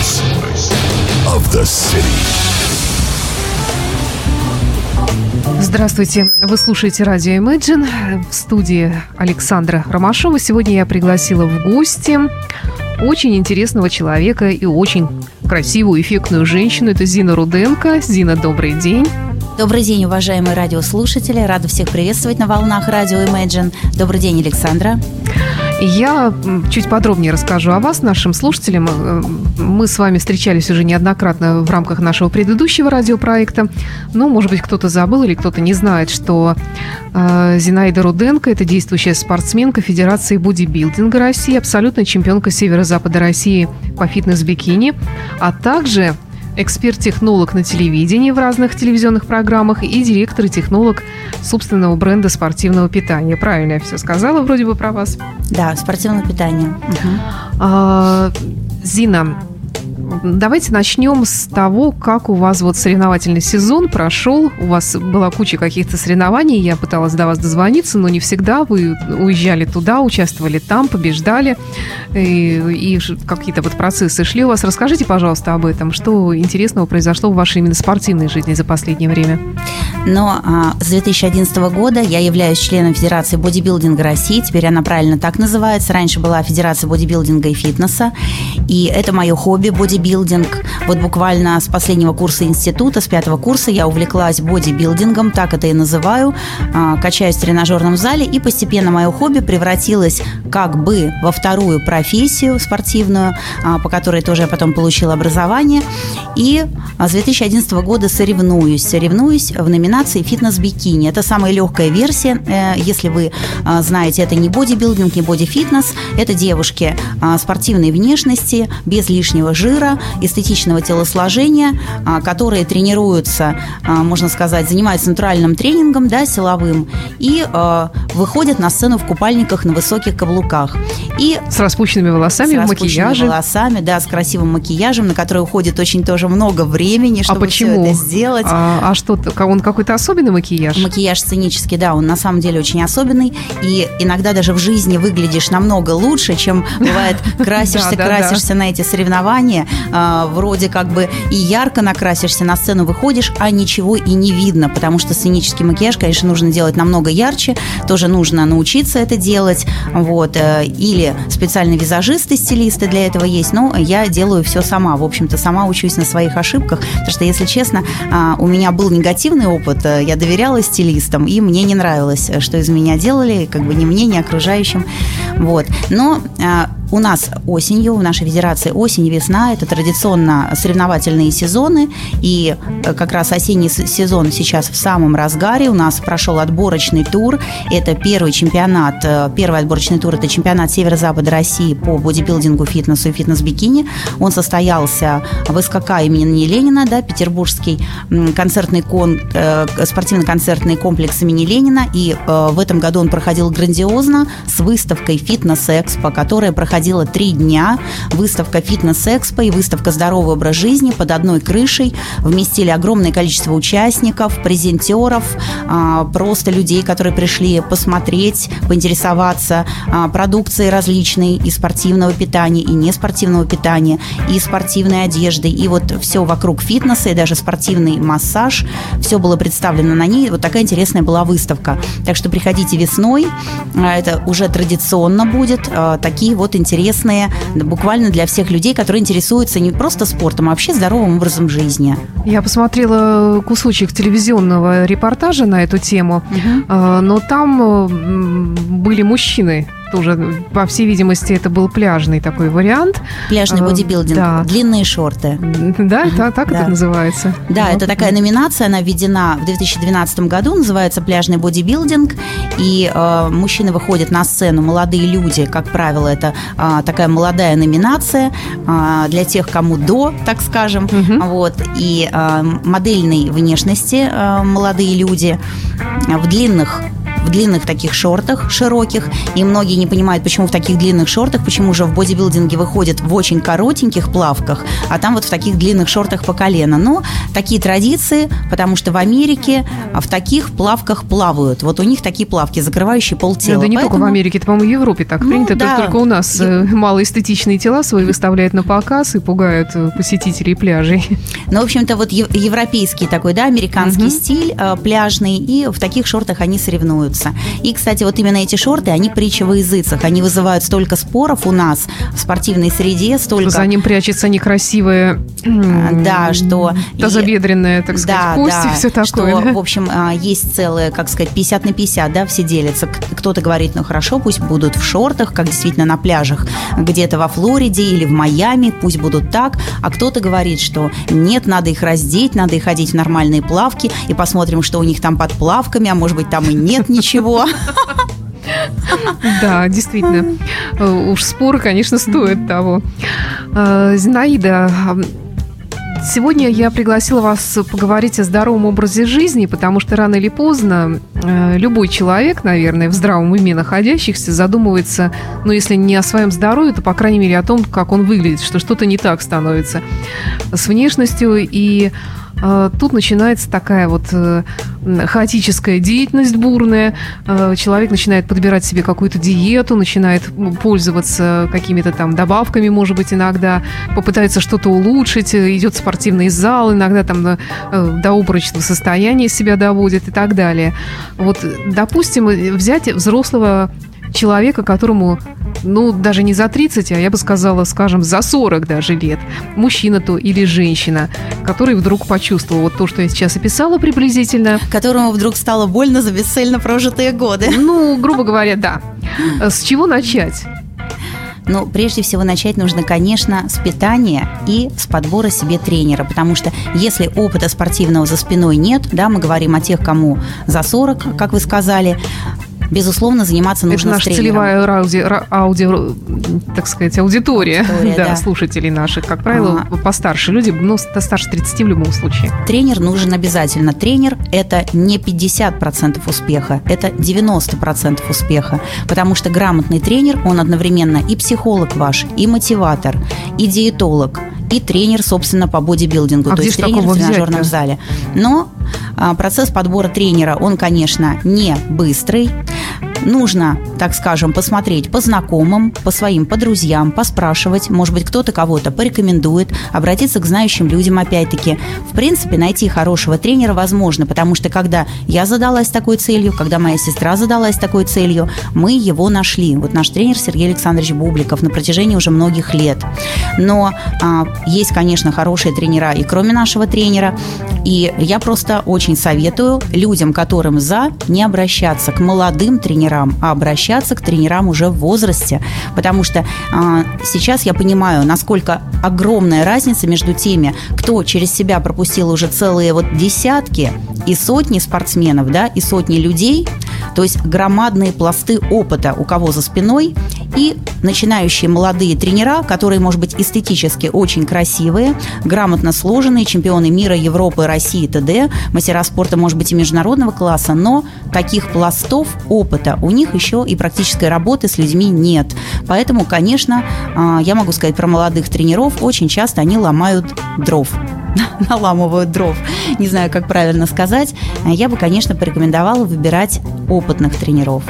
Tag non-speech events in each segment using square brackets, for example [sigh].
voice of the city. Здравствуйте, вы слушаете радио Imagine в студии Александра Ромашова. Сегодня я пригласила в гости очень интересного человека и очень красивую, эффектную женщину. Это Зина Руденко. Зина, добрый день. Добрый день, уважаемые радиослушатели. Рада всех приветствовать на волнах радио Imagine. Добрый день, Александра. Я чуть подробнее расскажу о вас, нашим слушателям. Э, мы с вами встречались уже неоднократно в рамках нашего предыдущего радиопроекта. Но, может быть, кто-то забыл или кто-то не знает, что э, Зинаида Руденко – это действующая спортсменка Федерации бодибилдинга России, абсолютная чемпионка Северо-Запада России по фитнес-бикини, а также эксперт-технолог на телевидении в разных телевизионных программах и директор и технолог собственного бренда спортивного питания. Правильно я все сказала вроде бы про вас? Да, спортивное питание. Угу. А, Зина, Давайте начнем с того, как у вас вот соревновательный сезон прошел. У вас была куча каких-то соревнований. Я пыталась до вас дозвониться, но не всегда. Вы уезжали туда, участвовали там, побеждали. И, и какие-то вот процессы шли у вас. Расскажите, пожалуйста, об этом. Что интересного произошло в вашей именно спортивной жизни за последнее время? Но а, с 2011 года я являюсь членом Федерации бодибилдинга России. Теперь она правильно так называется. Раньше была Федерация бодибилдинга и фитнеса. И это мое хобби – бодибилдинг бодибилдинг. Вот буквально с последнего курса института, с пятого курса я увлеклась бодибилдингом, так это и называю. А, качаюсь в тренажерном зале, и постепенно мое хобби превратилось как бы во вторую профессию спортивную, а, по которой тоже я потом получила образование. И а, с 2011 года соревнуюсь. Соревнуюсь в номинации «Фитнес-бикини». Это самая легкая версия. Э, если вы знаете, это не бодибилдинг, не боди-фитнес. Это девушки спортивной внешности, без лишнего жира, эстетичного телосложения, а, которые тренируются, а, можно сказать, занимаются натуральным тренингом, да, силовым, и а, выходят на сцену в купальниках на высоких каблуках. И с распущенными волосами, с в макияже. волосами, да, с красивым макияжем, на который уходит очень тоже много времени, чтобы а почему? все это сделать. А, а что, он какой-то особенный макияж? Макияж сценический, да, он на самом деле очень особенный, и иногда даже в жизни выглядишь намного лучше, чем бывает [laughs] красишься, красишься на эти соревнования, э, вроде как бы и ярко накрасишься, на сцену выходишь, а ничего и не видно, потому что сценический макияж, конечно, нужно делать намного ярче, тоже нужно научиться это делать, вот, э, или специальные визажисты, стилисты для этого есть, но я делаю все сама, в общем-то, сама учусь на своих ошибках, потому что, если честно, э, у меня был негативный опыт, э, я доверяла стилистам, и мне не нравилось, что из меня делали, как бы ни мне, ни окружающим, вот, но э, у нас осенью, в нашей федерации осень и весна – это традиционно соревновательные сезоны, и э, как раз осенний сезон сейчас в самом разгаре. У нас прошел отборочный тур. Это первый чемпионат, э, первый отборочный тур – это чемпионат Северо-Запада России по бодибилдингу, фитнесу и фитнес-бикини. Он состоялся в СКК имени Ленина, да, Петербургский концертный кон, э, спортивно-концертный комплекс имени Ленина. И в этом году он проходил грандиозно с выставкой «Фитнес-экспо», которая проходила проходила три дня. Выставка «Фитнес-экспо» и выставка «Здоровый образ жизни» под одной крышей. Вместили огромное количество участников, презентеров, а, просто людей, которые пришли посмотреть, поинтересоваться а, продукцией различной и спортивного питания, и неспортивного питания, и спортивной одежды, и вот все вокруг фитнеса, и даже спортивный массаж. Все было представлено на ней. Вот такая интересная была выставка. Так что приходите весной. А, это уже традиционно будет. Такие вот интересные интересные буквально для всех людей, которые интересуются не просто спортом, а вообще здоровым образом жизни. Я посмотрела кусочек телевизионного репортажа на эту тему, угу. но там были мужчины тоже, по всей видимости, это был пляжный такой вариант. Пляжный э, бодибилдинг, да. длинные шорты. Да, да так да. это называется. Да, вот. это такая номинация, она введена в 2012 году, называется пляжный бодибилдинг, и э, мужчины выходят на сцену, молодые люди, как правило, это э, такая молодая номинация э, для тех, кому до, так скажем, угу. вот, и э, модельной внешности э, молодые люди в длинных в длинных таких шортах, широких, и многие не понимают, почему в таких длинных шортах, почему же в бодибилдинге выходят в очень коротеньких плавках, а там вот в таких длинных шортах по колено. Но такие традиции, потому что в Америке в таких плавках плавают. Вот у них такие плавки, закрывающие полтела. Ну, да не Поэтому... только в Америке, это, по-моему, в Европе так ну, принято. Да. Только у нас Я... малоэстетичные тела свои выставляют на показ и пугают э, посетителей пляжей. Ну, в общем-то, вот европейский такой, да, американский угу. стиль э, пляжный, и в таких шортах они соревнуются. И, кстати, вот именно эти шорты, они притча во языцах. Они вызывают столько споров у нас в спортивной среде, столько... За ним прячется некрасивая... Да, что... Тазобедренная, так сказать, да, кость да, и все такое. Что, да? в общем, а, есть целое, как сказать, 50 на 50, да, все делятся. Кто-то говорит, ну хорошо, пусть будут в шортах, как действительно на пляжах, где-то во Флориде или в Майами, пусть будут так. А кто-то говорит, что нет, надо их раздеть, надо их ходить в нормальные плавки, и посмотрим, что у них там под плавками, а может быть, там и нет ничего. Да, действительно. Э, уж споры, конечно, стоят того. Э, Зинаида, Сегодня я пригласила вас поговорить о здоровом образе жизни, потому что рано или поздно э, любой человек, наверное, в здравом уме находящихся, задумывается, ну, если не о своем здоровье, то, по крайней мере, о том, как он выглядит, что что-то не так становится с внешностью и тут начинается такая вот э, хаотическая деятельность бурная. А, человек начинает подбирать себе какую-то диету, начинает пользоваться какими-то там добавками, может быть, иногда, попытается что-то улучшить, э, идет в спортивный зал, иногда там э, до обморочного состояния себя доводит и так далее. Вот, допустим, взять взрослого человека, которому, ну, даже не за 30, а я бы сказала, скажем, за 40 даже лет, мужчина то или женщина, который вдруг почувствовал вот то, что я сейчас описала приблизительно. Которому вдруг стало больно за бесцельно прожитые годы. Ну, грубо говоря, да. С чего начать? Ну, прежде всего начать нужно, конечно, с питания и с подбора себе тренера, потому что если опыта спортивного за спиной нет, да, мы говорим о тех, кому за 40, как вы сказали, безусловно, заниматься нужно Это наша целевая аудио, аудио, так сказать, аудитория, аудитория да, да. слушателей наших. Как правило, а. постарше люди, ну, старше 30 в любом случае. Тренер нужен обязательно. Тренер – это не 50% успеха, это 90% успеха. Потому что грамотный тренер, он одновременно и психолог ваш, и мотиватор, и диетолог, и тренер, собственно, по бодибилдингу, а то есть тренер в тренажерном зале. Но а, процесс подбора тренера, он, конечно, не быстрый. 嗯。[laughs] Нужно, так скажем, посмотреть по знакомым, по своим, по друзьям, поспрашивать. Может быть, кто-то кого-то порекомендует, обратиться к знающим людям опять-таки. В принципе, найти хорошего тренера возможно, потому что когда я задалась такой целью, когда моя сестра задалась такой целью, мы его нашли. Вот наш тренер Сергей Александрович Бубликов на протяжении уже многих лет. Но а, есть, конечно, хорошие тренера и кроме нашего тренера. И я просто очень советую людям, которым за, не обращаться к молодым тренерам, а обращаться к тренерам уже в возрасте. Потому что а, сейчас я понимаю, насколько огромная разница между теми, кто через себя пропустил уже целые вот десятки и сотни спортсменов, да, и сотни людей, то есть громадные пласты опыта у кого за спиной, и начинающие молодые тренера, которые, может быть, эстетически очень красивые, грамотно сложенные, чемпионы мира, Европы, России, т.д., мастера спорта, может быть, и международного класса, но таких пластов опыта у них еще и практической работы с людьми нет. Поэтому, конечно, а, я могу сказать про молодых тренеров, очень часто они ломают дров наламывают дров. Не знаю, как правильно сказать. Я бы, конечно, порекомендовала выбирать опытных тренеров.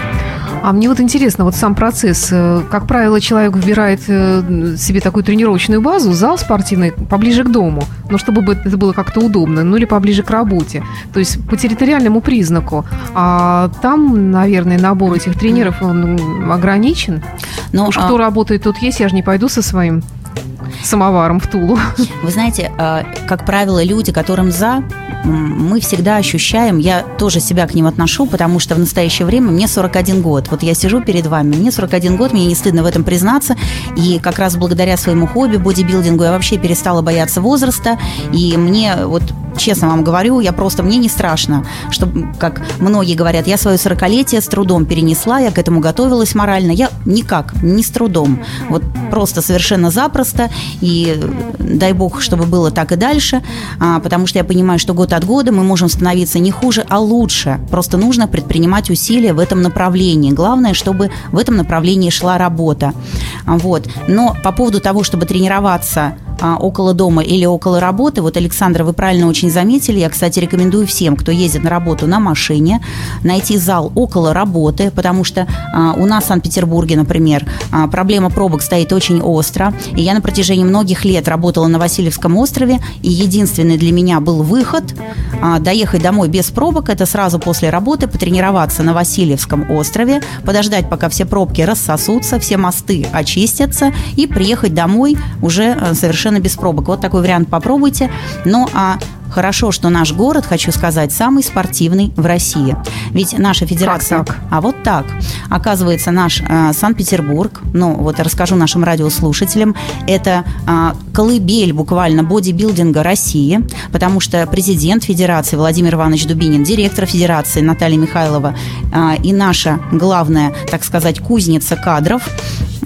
А мне вот интересно, вот сам процесс. Э, как правило, человек выбирает э, себе такую тренировочную базу, зал спортивный поближе к дому, но чтобы это было как-то удобно, ну или поближе к работе. То есть по территориальному признаку. А там, наверное, набор этих тренеров он ограничен. Но, Уж а... кто работает, тут есть, я же не пойду со своим самоваром в Тулу. Вы знаете, э, как правило, люди, которым за, мы всегда ощущаем, я тоже себя к ним отношу, потому что в настоящее время мне 41 год. Вот я сижу перед вами, мне 41 год, мне не стыдно в этом признаться, и как раз благодаря своему хобби, бодибилдингу, я вообще перестала бояться возраста, и мне вот честно вам говорю, я просто, мне не страшно, что, как многие говорят, я свое сорокалетие с трудом перенесла, я к этому готовилась морально, я никак, не с трудом, вот просто совершенно запросто, и дай бог, чтобы было так и дальше, а, потому что я понимаю, что год от года мы можем становиться не хуже, а лучше, просто нужно предпринимать усилия в этом направлении, главное, чтобы в этом направлении шла работа, вот, но по поводу того, чтобы тренироваться а, около дома или около работы. Вот, Александра, вы правильно очень заметили. Я, кстати, рекомендую всем, кто ездит на работу на машине, найти зал около работы, потому что а, у нас в Санкт-Петербурге, например, а, проблема пробок стоит очень остро. И я на протяжении многих лет работала на Васильевском острове, и единственный для меня был выход а, доехать домой без пробок, это сразу после работы потренироваться на Васильевском острове, подождать, пока все пробки рассосутся, все мосты очистятся, и приехать домой уже а, совершенно совершенно без пробок. Вот такой вариант попробуйте. Ну а Хорошо, что наш город, хочу сказать, самый спортивный в России. Ведь наша федерация... Как так? А вот так. Оказывается, наш э, Санкт-Петербург, ну вот расскажу нашим радиослушателям, это э, колыбель буквально бодибилдинга России, потому что президент федерации Владимир Иванович Дубинин, директор федерации Наталья Михайлова э, и наша главная, так сказать, кузница кадров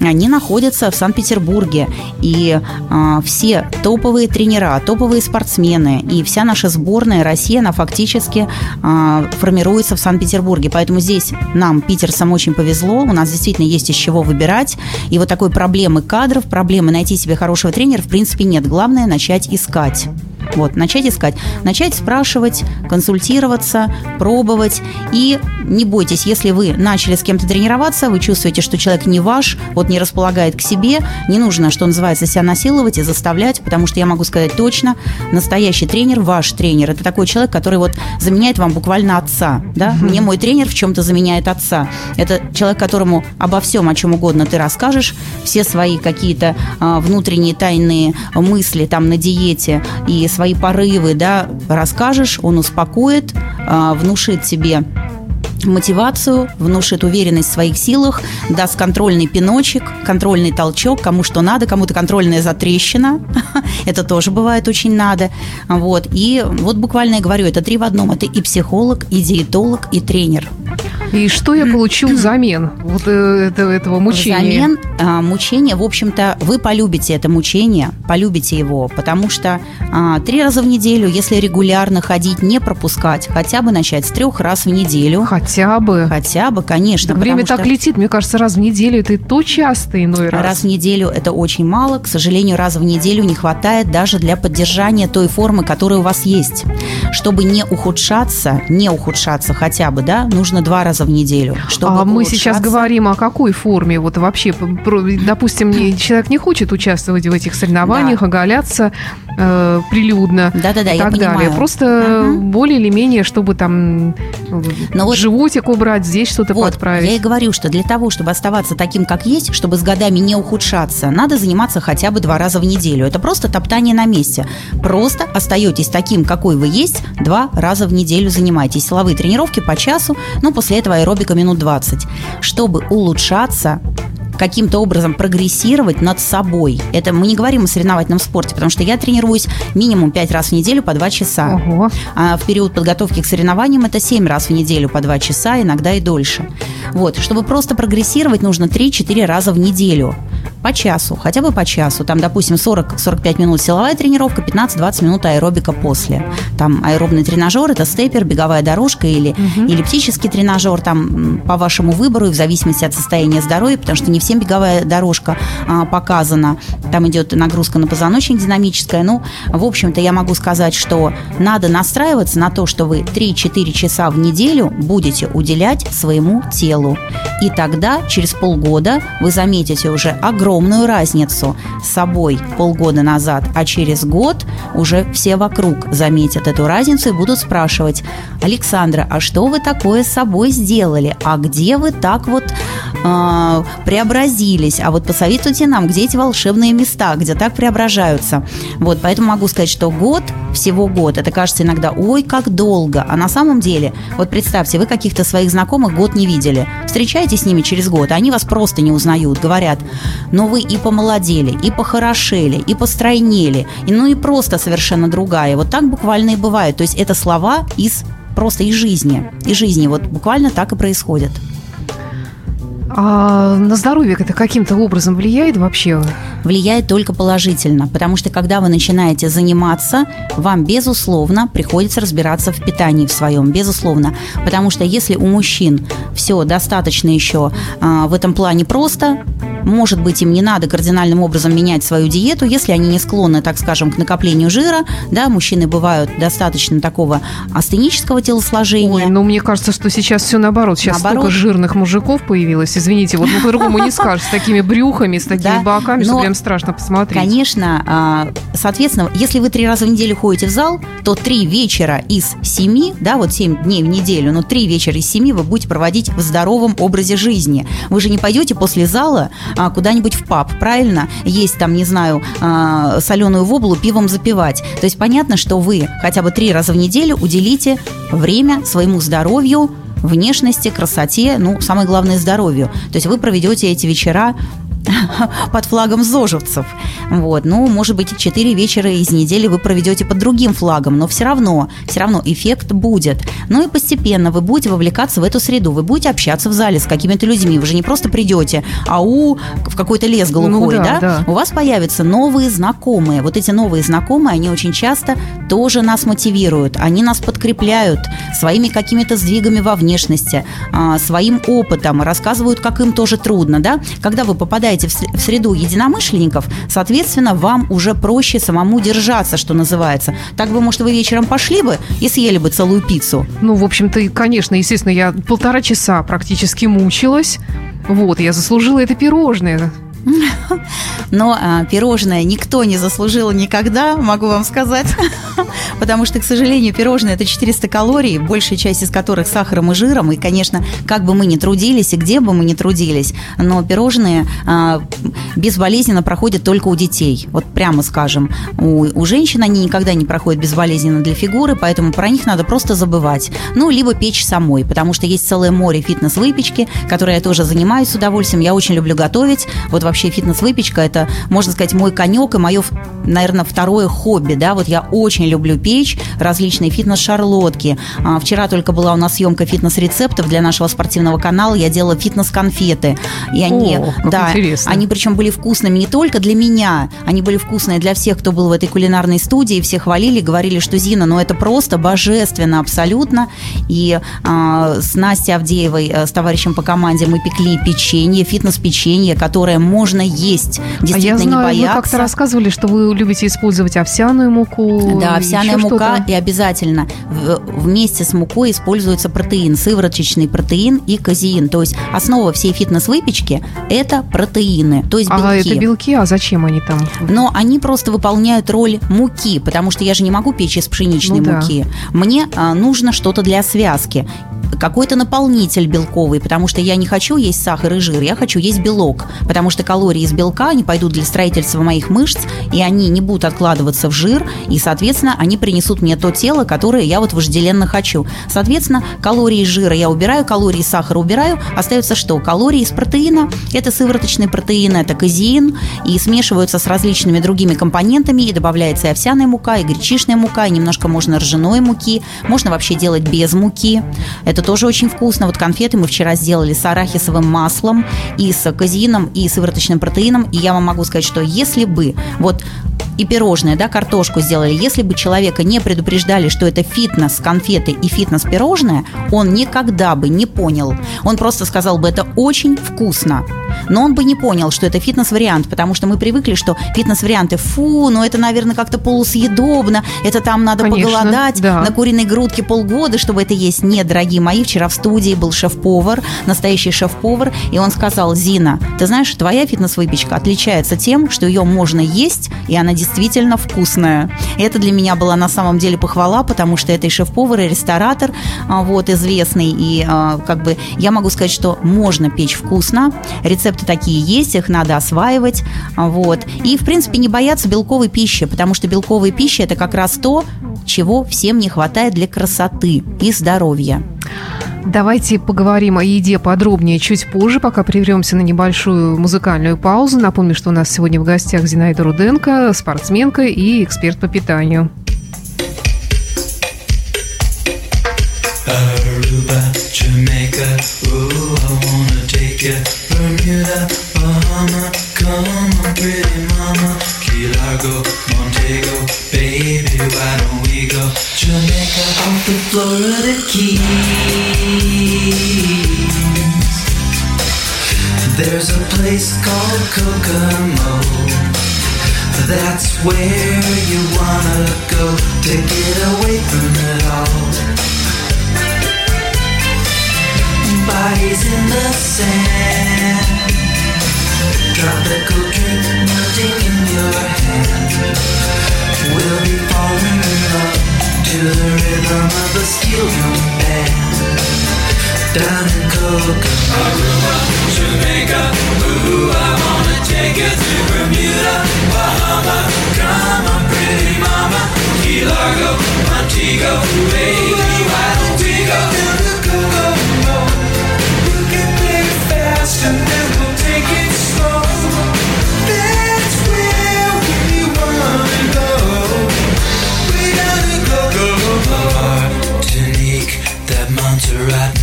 они находятся в Санкт-Петербурге. И э, все топовые тренера, топовые спортсмены и вся наша сборная России, она фактически э, формируется в Санкт-Петербурге. Поэтому здесь нам, питерцам, очень повезло. У нас действительно есть из чего выбирать. И вот такой проблемы кадров, проблемы найти себе хорошего тренера, в принципе, нет. Главное начать искать. Вот, начать искать, начать спрашивать, консультироваться, пробовать. И не бойтесь, если вы начали с кем-то тренироваться, вы чувствуете, что человек не ваш, вот не располагает к себе, не нужно, что называется, себя насиловать и заставлять, потому что я могу сказать точно, настоящий тренер, ваш тренер, это такой человек, который вот заменяет вам буквально отца, да? Мне мой тренер в чем-то заменяет отца. Это человек, которому обо всем, о чем угодно ты расскажешь, все свои какие-то а, внутренние тайные мысли там на диете и свои порывы, да, расскажешь, он успокоит, а, внушит мотивацию, внушит уверенность в своих силах, даст контрольный пиночек, контрольный толчок, кому что надо, кому-то контрольная затрещина, [laughs] это тоже бывает очень надо, вот, и вот буквально я говорю, это три в одном, это и психолог, и диетолог, и тренер. И что я получу [clears throat] взамен вот э, этого, этого мучения? Взамен а, мучения, в общем-то, вы полюбите это мучение, полюбите его, потому что а, три раза в неделю, если регулярно ходить, не пропускать, хотя бы начать с трех раз в неделю. Хотя бы. Хотя бы, конечно. Да время так летит, мне кажется, раз в неделю это и то часто иной раз. Раз в неделю это очень мало, к сожалению, раз в неделю не хватает даже для поддержания той формы, которая у вас есть. Чтобы не ухудшаться, не ухудшаться хотя бы, да, нужно два раза в неделю. Чтобы а мы сейчас говорим о какой форме? Вот вообще, допустим, человек не хочет участвовать в этих соревнованиях, да. оголяться э, прилюдно Да-да-да, и так я далее. Понимаю. Просто угу. более или менее, чтобы там Но вот животик убрать, здесь что-то вот, подправить. Я и говорю, что для того, чтобы оставаться таким, как есть, чтобы с годами не ухудшаться, надо заниматься хотя бы два раза в неделю. Это просто топтание на месте. Просто остаетесь таким, какой вы есть, два раза в неделю занимайтесь. Силовые тренировки по часу, но после этого аэробика минут 20. Чтобы улучшаться, каким-то образом прогрессировать над собой. Это мы не говорим о соревновательном спорте, потому что я тренируюсь минимум 5 раз в неделю по 2 часа. Ого. А в период подготовки к соревнованиям это 7 раз в неделю по 2 часа, иногда и дольше. Вот. Чтобы просто прогрессировать, нужно 3-4 раза в неделю по часу, хотя бы по часу. Там, допустим, 40-45 минут силовая тренировка, 15-20 минут аэробика после. Там аэробный тренажер, это степер, беговая дорожка или угу. эллиптический тренажер, там по вашему выбору и в зависимости от состояния здоровья, потому что не всем беговая дорожка а, показана. Там идет нагрузка на позвоночник динамическая. Ну, в общем-то, я могу сказать, что надо настраиваться на то, что вы 3-4 часа в неделю будете уделять своему телу. И тогда, через полгода, вы заметите уже огромную разницу с собой полгода назад, а через год уже все вокруг заметят эту разницу и будут спрашивать, Александра, а что вы такое с собой сделали? А где вы так вот э, преобразились. А вот посоветуйте нам, где эти волшебные места, где так преображаются. Вот, поэтому могу сказать, что год, всего год, это кажется иногда, ой, как долго. А на самом деле, вот представьте, вы каких-то своих знакомых год не видели. Встречаетесь с ними через год, а они вас просто не узнают. Говорят, ну вы и помолодели, и похорошели, и постройнели, и, ну и просто совершенно другая. Вот так буквально и бывает. То есть это слова из просто из жизни. Из жизни. Вот буквально так и происходит. А на здоровье это каким-то образом влияет вообще? Влияет только положительно, потому что когда вы начинаете заниматься, вам, безусловно, приходится разбираться в питании в своем, безусловно. Потому что если у мужчин все достаточно еще а, в этом плане просто, может быть, им не надо кардинальным образом менять свою диету, если они не склонны, так скажем, к накоплению жира. Да, мужчины бывают достаточно такого астенического телосложения. Ой, ну мне кажется, что сейчас все наоборот. Сейчас наоборот. столько жирных мужиков появилось. Извините, вот ну, по-другому не скажешь. С такими брюхами, с такими да, боками, что прям страшно посмотреть. Конечно. А, соответственно, если вы три раза в неделю ходите в зал, то три вечера из семи, да, вот семь дней в неделю, но три вечера из семи вы будете проводить в здоровом образе жизни. Вы же не пойдете после зала а, куда-нибудь в паб, правильно? Есть там, не знаю, а, соленую воблу пивом запивать. То есть понятно, что вы хотя бы три раза в неделю уделите время своему здоровью, внешности, красоте, ну, самое главное, здоровью. То есть вы проведете эти вечера [laughs] под флагом зожевцев. Вот. Ну, может быть, четыре вечера из недели вы проведете под другим флагом, но все равно, все равно эффект будет. Ну и постепенно вы будете вовлекаться в эту среду, вы будете общаться в зале с какими-то людьми, вы же не просто придете, а у в какой-то лес глухой, ну, да, да? да? У вас появятся новые знакомые. Вот эти новые знакомые, они очень часто тоже нас мотивируют, они нас подкрепляют своими какими-то сдвигами во внешности, а, своим опытом, рассказывают, как им тоже трудно, да? Когда вы попадаете попадаете в среду единомышленников, соответственно, вам уже проще самому держаться, что называется. Так бы, может, вы вечером пошли бы и съели бы целую пиццу. Ну, в общем-то, конечно, естественно, я полтора часа практически мучилась. Вот, я заслужила это пирожное. [laughs] Но а, пирожное никто не заслужил никогда, могу вам сказать. [laughs] Потому что, к сожалению, пирожное – это 400 калорий, большая часть из которых сахаром и жиром. И, конечно, как бы мы ни трудились и где бы мы ни трудились, но пирожные а, безболезненно проходят только у детей. Вот прямо скажем. У, у женщин они никогда не проходят безболезненно для фигуры, поэтому про них надо просто забывать. Ну, либо печь самой, потому что есть целое море фитнес-выпечки, которые я тоже занимаюсь с удовольствием. Я очень люблю готовить. Вот вообще вообще фитнес-выпечка – это, можно сказать, мой конек и мое, наверное, второе хобби, да, вот я очень люблю печь различные фитнес-шарлотки. А, вчера только была у нас съемка фитнес-рецептов для нашего спортивного канала, я делала фитнес-конфеты. И они, О, да, интересно. они причем были вкусными не только для меня, они были вкусные для всех, кто был в этой кулинарной студии, все хвалили, говорили, что Зина, ну это просто божественно абсолютно. И а, с Настей Авдеевой, э, с товарищем по команде, мы пекли печенье, фитнес-печенье, которое можно можно есть. Действительно, а я знаю, не бояться. Вы как-то рассказывали, что вы любите использовать овсяную муку. Да, овсяная мука и обязательно вместе с мукой используется протеин, сывороточный протеин и казеин. То есть основа всей фитнес-выпечки – это протеины, то есть белки. А это белки, а зачем они там? Но они просто выполняют роль муки, потому что я же не могу печь из пшеничной ну, муки. Да. Мне а, нужно что-то для связки какой-то наполнитель белковый, потому что я не хочу есть сахар и жир, я хочу есть белок, потому что калории из белка, они пойдут для строительства моих мышц, и они не будут откладываться в жир, и, соответственно, они принесут мне то тело, которое я вот вожделенно хочу. Соответственно, калории из жира я убираю, калории из сахара убираю, остается что? Калории из протеина, это сывороточный протеин, это казеин, и смешиваются с различными другими компонентами, и добавляется и овсяная мука, и гречишная мука, и немножко можно ржаной муки, можно вообще делать без муки. Это тоже очень вкусно. Вот конфеты мы вчера сделали с арахисовым маслом и с казеином, и сывороточным протеином. И я вам могу сказать, что если бы вот и пирожное, да, картошку сделали. Если бы человека не предупреждали, что это фитнес конфеты и фитнес пирожное, он никогда бы не понял. Он просто сказал бы, это очень вкусно. Но он бы не понял, что это фитнес-вариант, потому что мы привыкли, что фитнес-варианты, фу, ну это, наверное, как-то полусъедобно, это там надо Конечно, поголодать да. на куриной грудке полгода, чтобы это есть. Нет, дорогие мои, вчера в студии был шеф-повар, настоящий шеф-повар, и он сказал, Зина, ты знаешь, твоя фитнес-выпечка отличается тем, что ее можно есть, и она действительно вкусная. И это для меня была на самом деле похвала, потому что это и шеф-повар, и ресторатор, а, вот, известный, и а, как бы я могу сказать, что можно печь вкусно, рецепты такие есть, их надо осваивать, а, вот, и, в принципе, не бояться белковой пищи, потому что белковая пища – это как раз то, чего всем не хватает для красоты и здоровья. Давайте поговорим о еде подробнее чуть позже, пока прервемся на небольшую музыкальную паузу. Напомню, что у нас сегодня в гостях Зинаида Руденко, спортсменка и эксперт по питанию. There's a place called Kokomo. That's where you wanna go to get away from it all. bodies in the sand. Tropical drink melting in your hand. We'll be falling in love to the rhythm of a steel drum band down in Cocoa, Aruba, Jamaica, ooh, I wanna take you to Bermuda, Bahama, come on, pretty mama, Key Largo, Montego, baby, why don't we go to the can play fast and then we'll take it slow. That's where we wanna go. We gotta go. Martinique, that Montserrat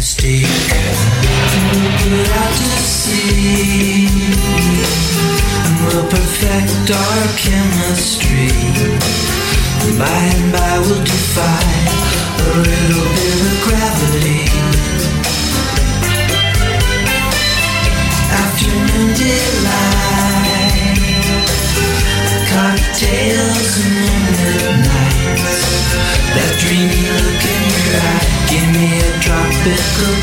perfect our chemistry. And by and by we'll defy a little bit of gravity. Afternoon delight, cocktails and. That dreamy look in your eye, give me a tropical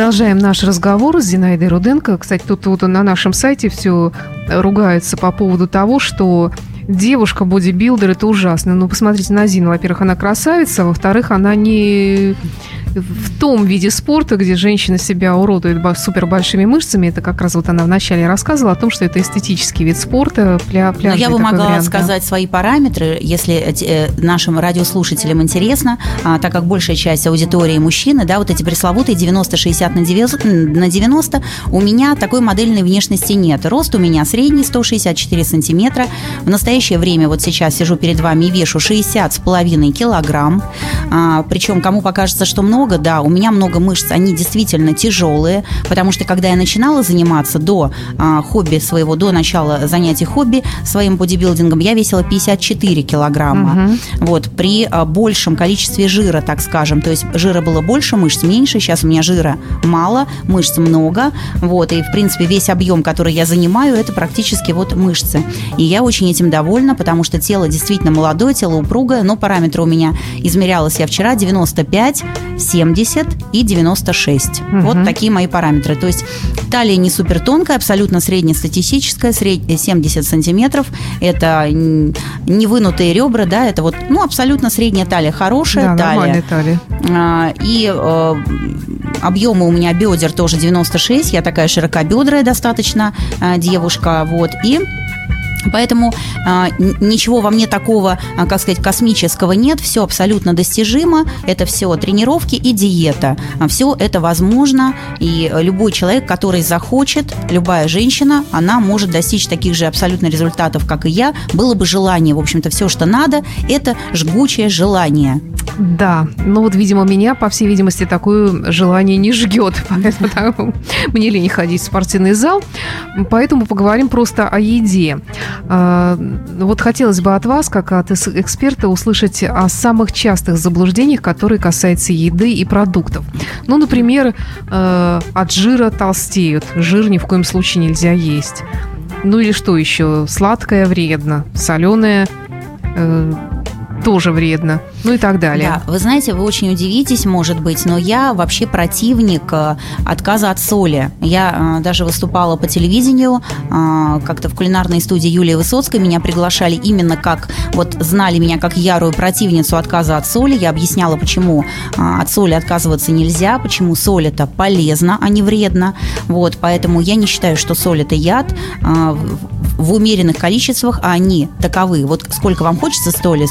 Продолжаем наш разговор с Зинаидой Руденко. Кстати, тут вот на нашем сайте все ругается по поводу того, что девушка бодибилдер это ужасно. Ну, посмотрите на Зину. Во-первых, она красавица, во-вторых, она не в том виде спорта, где женщина себя уродует супер большими мышцами. Это как раз вот она вначале рассказывала о том, что это эстетический вид спорта, пля пляжный Но я бы могла вариант, сказать да. свои параметры, если э, нашим радиослушателям интересно, а, так как большая часть аудитории мужчины, да, вот эти пресловутые 90-60 на 90, на 90, у меня такой модельной внешности нет. Рост у меня средний, 164 сантиметра. В настоящее настоящее время вот сейчас сижу перед вами и вешу 60 с половиной килограмм. А, причем, кому покажется, что много, да, у меня много мышц, они действительно тяжелые, потому что когда я начинала заниматься до а, хобби своего, до начала занятий хобби своим бодибилдингом, я весила 54 килограмма. Угу. Вот, при а, большем количестве жира, так скажем, то есть жира было больше, мышц меньше, сейчас у меня жира мало, мышц много, вот, и, в принципе, весь объем, который я занимаю, это практически вот мышцы. И я очень этим довольна, потому что тело действительно молодое, тело упругое, но параметры у меня измерялась я вчера 95, 70 и 96. Угу. Вот такие мои параметры. То есть талия не супер тонкая, абсолютно среднестатистическая, сред... 70 сантиметров. Это не вынутые ребра, да, это вот, ну, абсолютно средняя талия, хорошая да, талия. талия. А, и э, объемы у меня бедер тоже 96, я такая широкобедрая достаточно э, девушка, вот, и Поэтому э, ничего во мне такого, э, как сказать, космического нет. Все абсолютно достижимо. Это все тренировки и диета. Все это возможно. И любой человек, который захочет, любая женщина, она может достичь таких же абсолютно результатов, как и я. Было бы желание. В общем-то, все, что надо, это жгучее желание. Да, ну вот, видимо, меня, по всей видимости, такое желание не жгет, [laughs] поэтому мне ли не ходить в спортивный зал. Поэтому поговорим просто о еде. А, вот хотелось бы от вас, как от эксперта, услышать о самых частых заблуждениях, которые касаются еды и продуктов. Ну, например, э, от жира толстеют. Жир ни в коем случае нельзя есть. Ну или что еще? Сладкое вредно, соленое э, тоже вредно ну и так далее. Да, вы знаете, вы очень удивитесь, может быть, но я вообще противник э, отказа от соли. Я э, даже выступала по телевидению, э, как-то в кулинарной студии Юлии Высоцкой меня приглашали именно как, вот знали меня как ярую противницу отказа от соли. Я объясняла, почему от соли отказываться нельзя, почему соль это полезно, а не вредно. Вот, поэтому я не считаю, что соль это яд в умеренных количествах, а они таковы. Вот сколько вам хочется соли,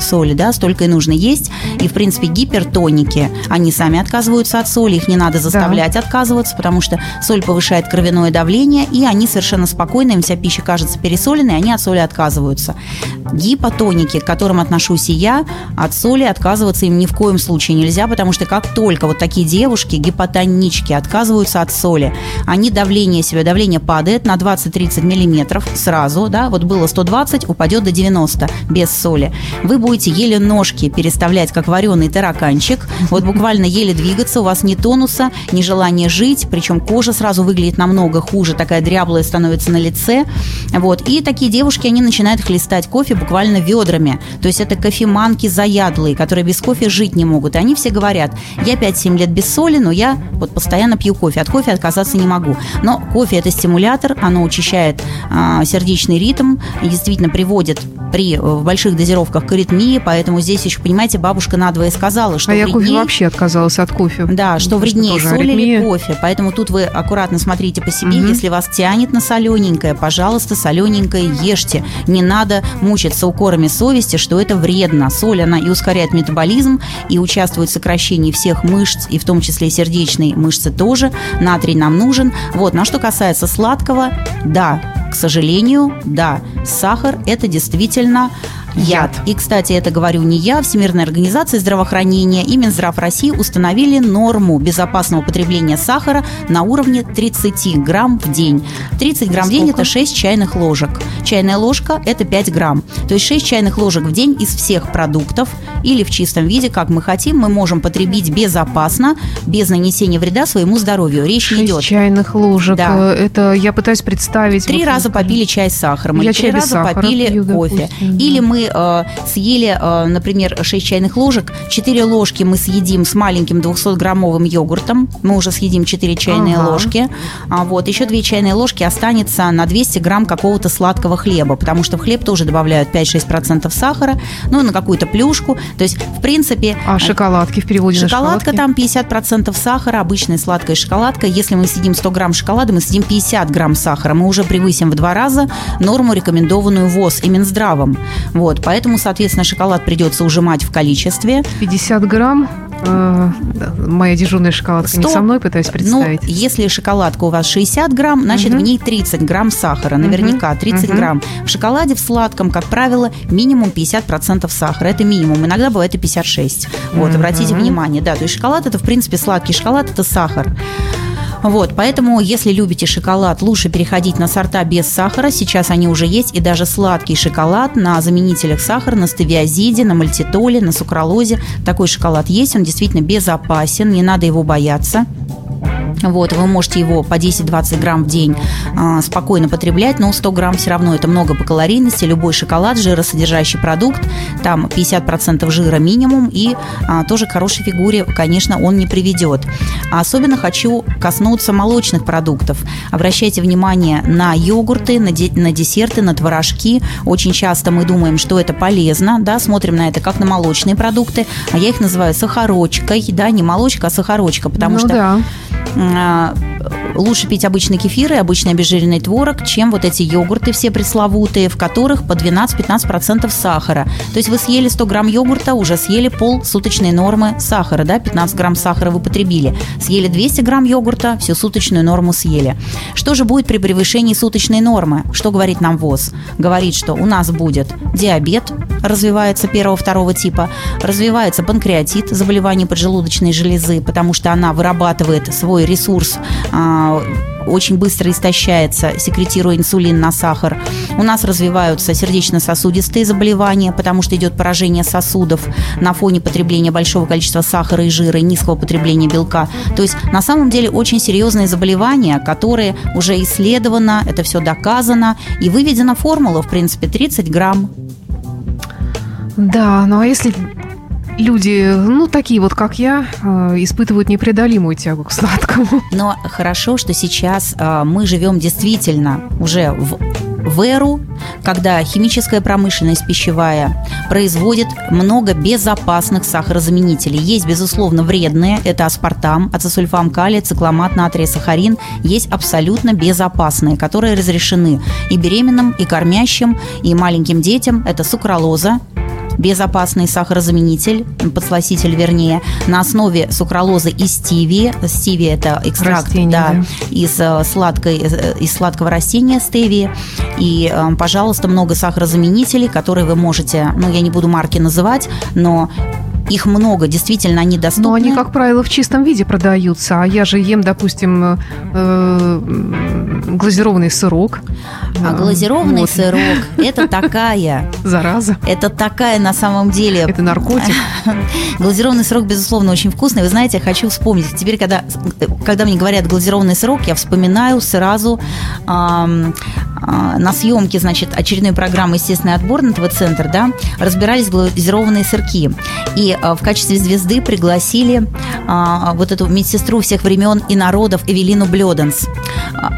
соли да, столько только и нужно есть. И, в принципе, гипертоники, они сами отказываются от соли, их не надо заставлять да. отказываться, потому что соль повышает кровяное давление, и они совершенно спокойно, им вся пища кажется пересоленной, они от соли отказываются. Гипотоники, к которым отношусь и я, от соли отказываться им ни в коем случае нельзя, потому что как только вот такие девушки, гипотонички, отказываются от соли, они давление себе, давление падает на 20-30 миллиметров сразу, да, вот было 120, упадет до 90 без соли. Вы будете еле нож ножки переставлять, как вареный тараканчик. Вот [laughs] буквально еле двигаться, у вас ни тонуса, ни желания жить, причем кожа сразу выглядит намного хуже, такая дряблая становится на лице. Вот. И такие девушки, они начинают хлестать кофе буквально ведрами. То есть это кофеманки заядлые, которые без кофе жить не могут. И они все говорят, я 5-7 лет без соли, но я вот постоянно пью кофе. От кофе отказаться не могу. Но кофе это стимулятор, оно учащает сердечный ритм и действительно приводит при в больших дозировках к аритмии, поэтому здесь еще, понимаете, бабушка надвое сказала, что А вреднее... я кофе вообще отказалась от кофе. Да, что вреднее, что соль или кофе. Поэтому тут вы аккуратно смотрите по себе. Угу. Если вас тянет на солененькое, пожалуйста, солененькое ешьте. Не надо мучиться укорами совести, что это вредно. Соль, она и ускоряет метаболизм, и участвует в сокращении всех мышц, и в том числе сердечной мышцы тоже. Натрий нам нужен. Вот, на что касается сладкого, да, к сожалению, да, сахар – это действительно яд. И, кстати, это говорю не я, Всемирная организация здравоохранения и Минздрав России установили норму безопасного потребления сахара на уровне 30 грамм в день. 30 грамм Сколько? в день – это 6 чайных ложек. Чайная ложка – это 5 грамм. То есть 6 чайных ложек в день из всех продуктов или в чистом виде, как мы хотим, мы можем потребить безопасно, без нанесения вреда своему здоровью. Речь 6 идет. чайных ложек. Да. Это я пытаюсь представить. Три вот раза попили чай с сахаром, я или три раза попили пью, кофе. Допустим. Или мы э, съели, э, например, 6 чайных ложек, 4 ложки мы съедим с маленьким 200-граммовым йогуртом, мы уже съедим 4 чайные ага. ложки, а вот еще 2 чайные ложки останется на 200 грамм какого-то сладкого хлеба, потому что в хлеб тоже добавляют 5-6% сахара, ну, на какую-то плюшку, то есть, в принципе... А шоколадки в переводе шоколадка на там 50% сахара, обычная сладкая шоколадка, если мы съедим 100 грамм шоколада, мы съедим 50 грамм сахара, мы уже превысим в два раза норму, рекомендованную ВОЗ и Минздравом. Вот, поэтому, соответственно, шоколад придется ужимать в количестве. 50 грамм? э, моя дежурная шоколадка 100, не со мной, пытаюсь ну, представить. Ну, если шоколадка у вас 60 грамм, значит, угу. в ней 30 грамм сахара, наверняка 30 угу. грамм. В шоколаде, в сладком, как правило, минимум 50% сахара. Это минимум. Иногда бывает и 56. Вот, угу. обратите внимание, да, то есть шоколад это, в принципе, сладкий шоколад, это сахар. Вот, поэтому, если любите шоколад, лучше переходить на сорта без сахара. Сейчас они уже есть, и даже сладкий шоколад на заменителях сахара, на стевиазиде, на мальтитоле, на сукралозе. Такой шоколад есть, он действительно безопасен, не надо его бояться. Вот, вы можете его по 10-20 грамм в день а, спокойно потреблять, но 100 грамм все равно это много по калорийности. Любой шоколад, жиросодержащий продукт, там 50% жира минимум, и а, тоже к хорошей фигуре, конечно, он не приведет. А особенно хочу коснуться молочных продуктов. Обращайте внимание на йогурты, на, де- на десерты, на творожки. Очень часто мы думаем, что это полезно, да, смотрим на это как на молочные продукты, а я их называю сахарочкой, да, не молочка, а сахарочка, потому ну, что да Up. Лучше пить обычный кефир и обычный обезжиренный творог, чем вот эти йогурты все пресловутые, в которых по 12-15% сахара. То есть вы съели 100 грамм йогурта, уже съели пол суточной нормы сахара, да, 15 грамм сахара вы потребили. Съели 200 грамм йогурта, всю суточную норму съели. Что же будет при превышении суточной нормы? Что говорит нам ВОЗ? Говорит, что у нас будет диабет, развивается первого-второго типа, развивается панкреатит, заболевание поджелудочной железы, потому что она вырабатывает свой ресурс очень быстро истощается, секретируя инсулин на сахар. У нас развиваются сердечно-сосудистые заболевания, потому что идет поражение сосудов на фоне потребления большого количества сахара и жира и низкого потребления белка. То есть на самом деле очень серьезные заболевания, которые уже исследовано, это все доказано и выведена формула, в принципе, 30 грамм да, ну а если люди, ну, такие вот, как я, э, испытывают непреодолимую тягу к сладкому. [laughs] Но хорошо, что сейчас э, мы живем действительно уже в в эру, когда химическая промышленность пищевая производит много безопасных сахарозаменителей. Есть, безусловно, вредные, это аспартам, ацесульфам калия, цикламат натрия, сахарин. Есть абсолютно безопасные, которые разрешены и беременным, и кормящим, и маленьким детям. Это сукралоза, безопасный сахарозаменитель, подсластитель вернее, на основе сукралозы и стиви. Стиви – это экстракт Растение, да, да. Из, э, сладкой, э, из сладкого растения стевии. И, э, пожалуйста, много сахарозаменителей, которые вы можете, ну, я не буду марки называть, но их много, действительно, они доступны. Но они, как правило, в чистом виде продаются. А я же ем, допустим, э, глазированный сырок. А глазированный вот. сырок – это [laughs] такая… Зараза. Это такая на самом деле… Это наркотик. [laughs] Глазированный сырок, безусловно, очень вкусный. Вы знаете, я хочу вспомнить. Теперь, когда, когда мне говорят глазированный сырок, я вспоминаю сразу на съемке, значит, очередной программы «Естественный отбор» на ТВ-центр, да, разбирались глазированные сырки. И Э, в качестве звезды пригласили а, вот эту медсестру всех времен и народов Эвелину Блёденс. А,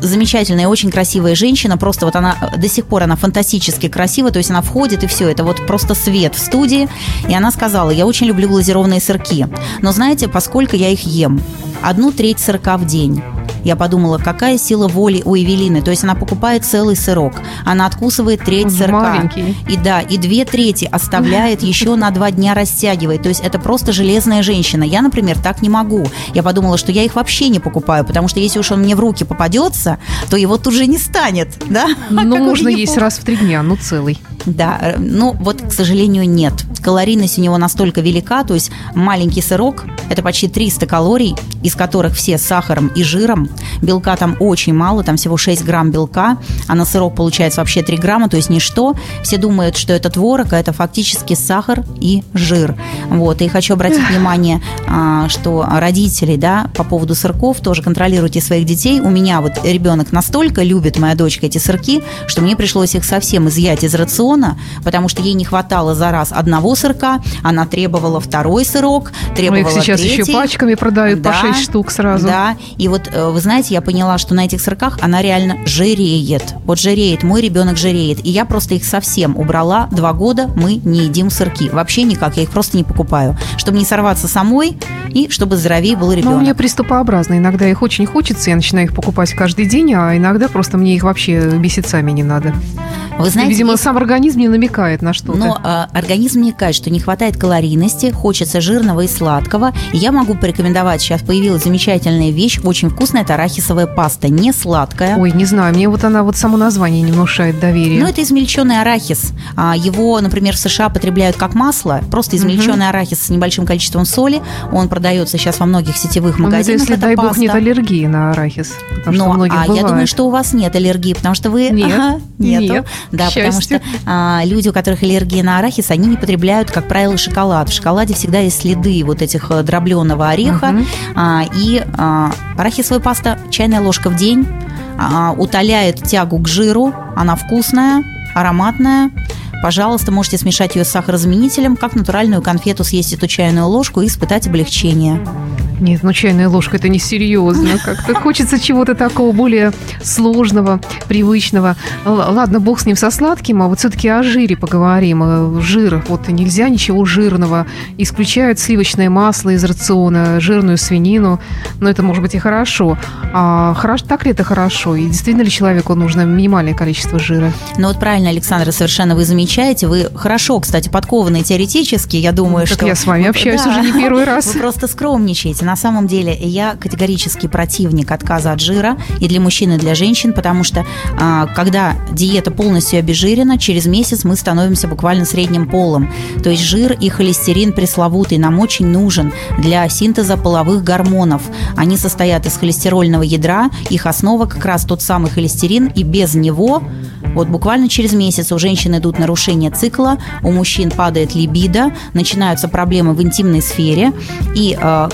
замечательная, очень красивая женщина, просто вот она до сих пор она фантастически красива, то есть она входит и все, это вот просто свет в студии. И она сказала, я очень люблю глазированные сырки, но знаете, поскольку я их ем, одну треть сырка в день, я подумала, какая сила воли у Эвелины. То есть она покупает целый сырок, она откусывает треть сырка. Маленький. И да, и две трети оставляет [laughs] еще на два дня растягивает. То есть это просто железная женщина. Я, например, так не могу. Я подумала, что я их вообще не покупаю, потому что если уж он мне в руки попадется, то его тут же не станет, да? [laughs] Ну, можно есть раз в три дня, ну целый. Да, ну вот, к сожалению, нет. Калорийность у него настолько велика, то есть маленький сырок – это почти 300 калорий, из которых все с сахаром и жиром. Белка там очень мало, там всего 6 грамм белка, а на сырок получается вообще 3 грамма, то есть ничто. Все думают, что это творог, а это фактически сахар и жир. Вот, и хочу обратить [laughs] внимание, а, что родители, да, по поводу сырков тоже контролируйте своих детей. У меня вот ребенок настолько любит, моя дочка, эти сырки, что мне пришлось их совсем изъять из рациона, потому что ей не хватало за раз одного сырка, она требовала второй сырок, требовала ну, их сейчас третий. еще пачками продают да, по 6 штук сразу. Да, и вот э, вы знаете, я поняла, что на этих сырках она реально жиреет. Вот жиреет, мой ребенок жиреет. И я просто их совсем убрала. Два года мы не едим сырки. Вообще никак, я их просто не покупаю. Чтобы не сорваться самой и чтобы здоровее был ребенок. Ну, у меня приступообразно. Иногда их очень хочется, я начинаю их покупать каждый день, а иногда просто мне их вообще месяцами не надо. Вы знаете, Видимо, есть... сам организм не намекает на что-то. Но э, организм намекает, что не хватает калорийности, хочется жирного и сладкого. И я могу порекомендовать, сейчас появилась замечательная вещь, очень вкусная, это арахисовая паста, не сладкая. Ой, не знаю, мне вот она, вот само название не внушает доверия. Ну, это измельченный арахис. А, его, например, в США потребляют как масло, просто измельченный угу. арахис с небольшим количеством соли. Он продается сейчас во многих сетевых ну, магазинах. Ну, если, дай паста. бог, нет аллергии на арахис. Но, а бывает. я думаю, что у вас нет аллергии, потому что вы... Нет, ага, нету. Нет, да, потому что а, люди, у которых аллергия на арахис, они не потребляют, как правило, шоколад. В шоколаде всегда есть следы вот этих э, дробленого ореха. Угу. А, и а, арахисовая паста, чайная ложка в день, а, утоляет тягу к жиру, она вкусная, ароматная. Пожалуйста, можете смешать ее с сахарозаменителем, как натуральную конфету съесть эту чайную ложку и испытать облегчение. Нет, ну чайная ложка это несерьезно. [laughs] Как-то хочется чего-то такого более сложного, привычного. Ладно, бог с ним со сладким, а вот все-таки о жире поговорим. Э, жир, вот нельзя ничего жирного. Исключают сливочное масло из рациона, жирную свинину. Но это может быть и хорошо. А хорошо, так ли это хорошо? И действительно ли человеку нужно минимальное количество жира? Ну вот правильно, Александра, совершенно вы замечаете. Вы хорошо, кстати, подкованы теоретически. Я думаю, ну, так что... я с вами общаюсь да. уже не первый раз. [laughs] Вы просто скромничаете. На самом деле я категорически противник отказа от жира и для мужчин, и для женщин, потому что а, когда диета полностью обезжирена, через месяц мы становимся буквально средним полом. То есть жир и холестерин пресловутый нам очень нужен для синтеза половых гормонов. Они состоят из холестерольного ядра, их основа как раз тот самый холестерин, и без него вот буквально через месяц у женщин идут нарушения цикла, у мужчин падает либидо, начинаются проблемы в интимной сфере, и э,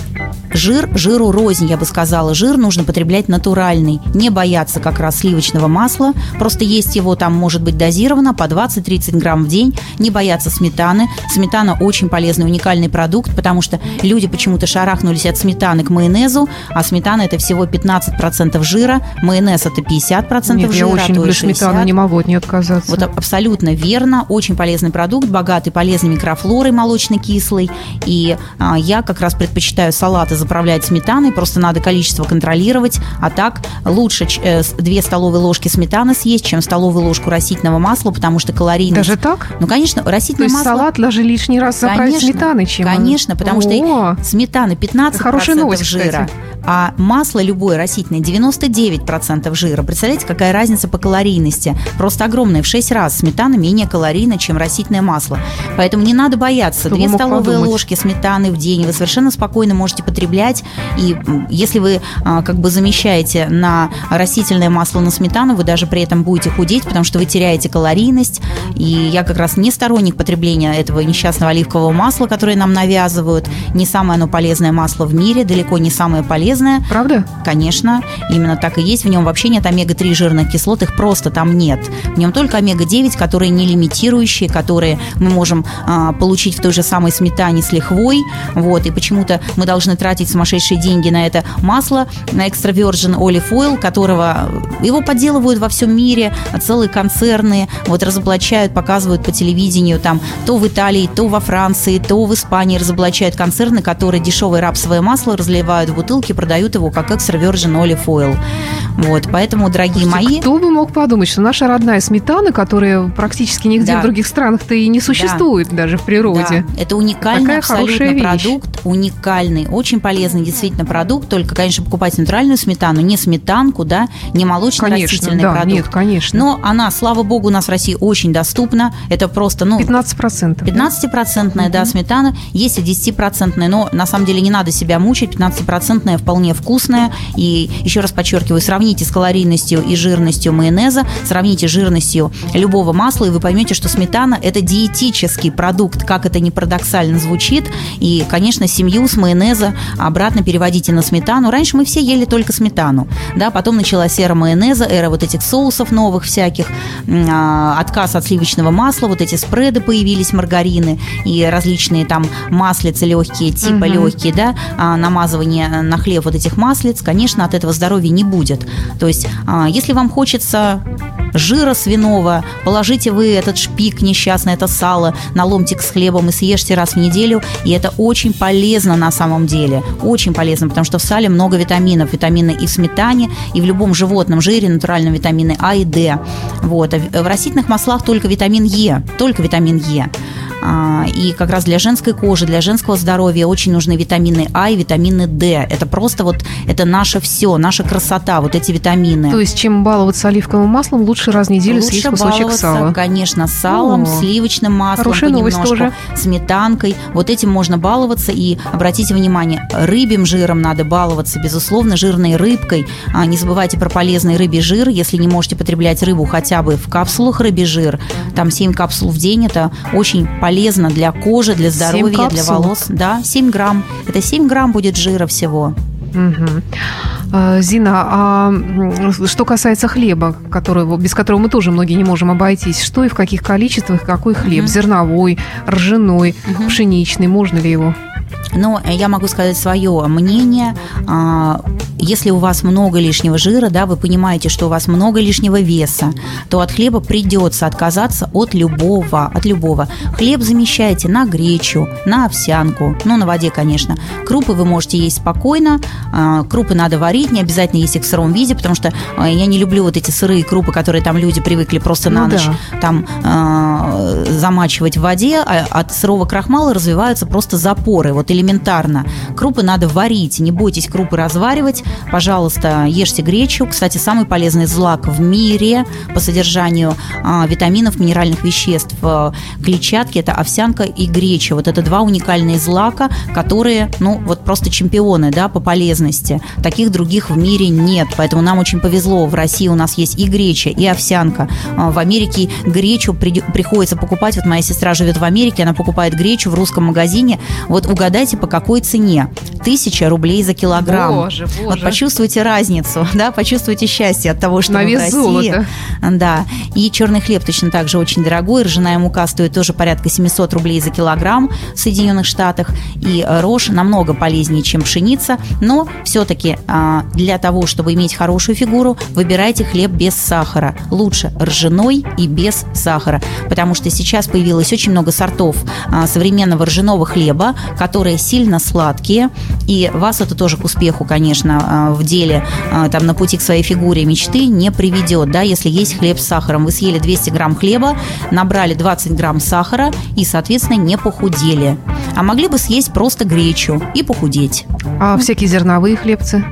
Жир, жиру рознь, я бы сказала. Жир нужно потреблять натуральный. Не бояться как раз сливочного масла. Просто есть его там может быть дозировано по 20-30 грамм в день. Не бояться сметаны. Сметана очень полезный, уникальный продукт, потому что люди почему-то шарахнулись от сметаны к майонезу, а сметана это всего 15% жира, майонез это 50% Нет, жира, я очень а люблю сметану, не могу от нее отказаться. Вот абсолютно верно. Очень полезный продукт, богатый полезной микрофлорой молочно-кислой. И а, я как раз предпочитаю салаты заправлять сметаной, просто надо количество контролировать, а так лучше э, 2 столовые ложки сметаны съесть, чем столовую ложку растительного масла, потому что калорийность... Даже так? Ну, конечно, растительное То есть масло... салат даже лишний раз заправить конечно, сметаной, чем Конечно, потому О! что сметана 15% Хорошая новость, жира, кстати. а масло любое растительное 99% жира. Представляете, какая разница по калорийности? Просто огромная, в 6 раз сметана менее калорийна, чем растительное масло. Поэтому не надо бояться. Кто 2 столовые подумать? ложки сметаны в день вы совершенно спокойно можете потреблять потреблять. И если вы а, как бы замещаете на растительное масло на сметану, вы даже при этом будете худеть, потому что вы теряете калорийность. И я как раз не сторонник потребления этого несчастного оливкового масла, которое нам навязывают. Не самое оно полезное масло в мире, далеко не самое полезное. Правда? Конечно, именно так и есть. В нем вообще нет омега-3 жирных кислот, их просто там нет. В нем только омега-9, которые не лимитирующие, которые мы можем а, получить в той же самой сметане с лихвой. Вот, и почему-то мы должны тратить сумасшедшие деньги на это масло, на extra virgin olive oil, которого его подделывают во всем мире, целые концерны, вот разоблачают, показывают по телевидению, там, то в Италии, то во Франции, то в Испании разоблачают концерны, которые дешевое рапсовое масло разливают в бутылки, продают его как extra virgin olive oil. Вот, поэтому, дорогие Слушайте, мои... Кто бы мог подумать, что наша родная сметана, которая практически нигде да. в других странах-то и не существует да. даже в природе. Да. Это уникальный Такая абсолютно продукт, уникальный, очень полезный полезный действительно продукт, только, конечно, покупать натуральную сметану, не сметанку, да, не молочно-растительный да, продукт. Нет, конечно. Но она, слава богу, у нас в России очень доступна. Это просто, ну... 15%. 15-процентная, да, да сметана. Есть и 10-процентная, но на самом деле не надо себя мучить. 15-процентная вполне вкусная. И еще раз подчеркиваю, сравните с калорийностью и жирностью майонеза, сравните жирностью любого масла, и вы поймете, что сметана – это диетический продукт, как это не парадоксально звучит. И, конечно, семью с майонеза обратно переводите на сметану. Раньше мы все ели только сметану, да, потом началась эра майонеза, эра вот этих соусов новых всяких, а, отказ от сливочного масла, вот эти спреды появились, маргарины и различные там маслицы легкие, типа угу. легкие, да, а, намазывание на хлеб вот этих маслиц, конечно, от этого здоровья не будет. То есть, а, если вам хочется жира свиного, положите вы этот шпик несчастный, это сало на ломтик с хлебом и съешьте раз в неделю, и это очень полезно на самом деле, очень полезно, потому что в сале много витаминов, витамины и в сметане, и в любом животном жире, натуральном витамины А и Д. Вот. А в растительных маслах только витамин Е, только витамин Е. А, и как раз для женской кожи, для женского здоровья очень нужны витамины А и витамины D. Это просто вот, это наше все, наша красота, вот эти витамины. То есть, чем баловаться оливковым маслом, лучше раз в неделю лучше съесть кусочек сала? конечно, салом, О, сливочным маслом, хорошая понемножку, тоже. сметанкой. Вот этим можно баловаться. И обратите внимание, рыбьим жиром надо баловаться, безусловно, жирной рыбкой. А, не забывайте про полезный рыбий жир. Если не можете потреблять рыбу хотя бы в капсулах рыбий жир, там 7 капсул в день, это очень полезно полезно для кожи, для здоровья, для волос. Да, 7 грамм. Это 7 грамм будет жира всего. Угу. Зина, а что касается хлеба, которого, без которого мы тоже многие не можем обойтись, что и в каких количествах, какой хлеб? Угу. Зерновой, ржаной, угу. пшеничный, можно ли его? Но я могу сказать свое мнение. А, если у вас много лишнего жира, да, вы понимаете, что у вас много лишнего веса, то от хлеба придется отказаться от любого, от любого. Хлеб замещайте на гречу, на овсянку, ну, на воде, конечно. Крупы вы можете есть спокойно, а, крупы надо варить, не обязательно есть их в сыром виде, потому что а, я не люблю вот эти сырые крупы, которые там люди привыкли просто на ну, ночь да. там замачивать в воде, а от сырого крахмала развиваются просто запоры. Вот элементарно. Крупы надо варить, не бойтесь крупы разваривать. Пожалуйста, ешьте гречу. Кстати, самый полезный злак в мире по содержанию а, витаминов, минеральных веществ, а, клетчатки – это овсянка и греча. Вот это два уникальные злака, которые, ну, вот просто чемпионы, да, по полезности. Таких других в мире нет, поэтому нам очень повезло. В России у нас есть и греча, и овсянка. А, в Америке гречу при, приходится покупать. Вот моя сестра живет в Америке, она покупает гречу в русском магазине. Вот угадайте, по какой цене? Тысяча рублей за килограмм. Боже, боже. Вот почувствуйте разницу, [laughs] да, почувствуйте счастье от того, что На вес в России. Золота. Да. И черный хлеб точно так же очень дорогой. Ржаная мука стоит тоже порядка 700 рублей за килограмм в Соединенных Штатах. И рожь намного полезнее, чем пшеница. Но все-таки а, для того, чтобы иметь хорошую фигуру, выбирайте хлеб без сахара. Лучше ржаной и без сахара. Потому что сейчас появилось очень много сортов а, современного ржаного хлеба, которые сильно сладкие, и вас это тоже к успеху, конечно, а, в деле, а, там, на пути к своей фигуре мечты не приведет, да, если есть хлеб с сахаром. Вы съели 200 грамм хлеба, набрали 20 грамм сахара и, соответственно, не похудели. А могли бы съесть просто гречу и похудеть. А всякие зерновые хлебцы?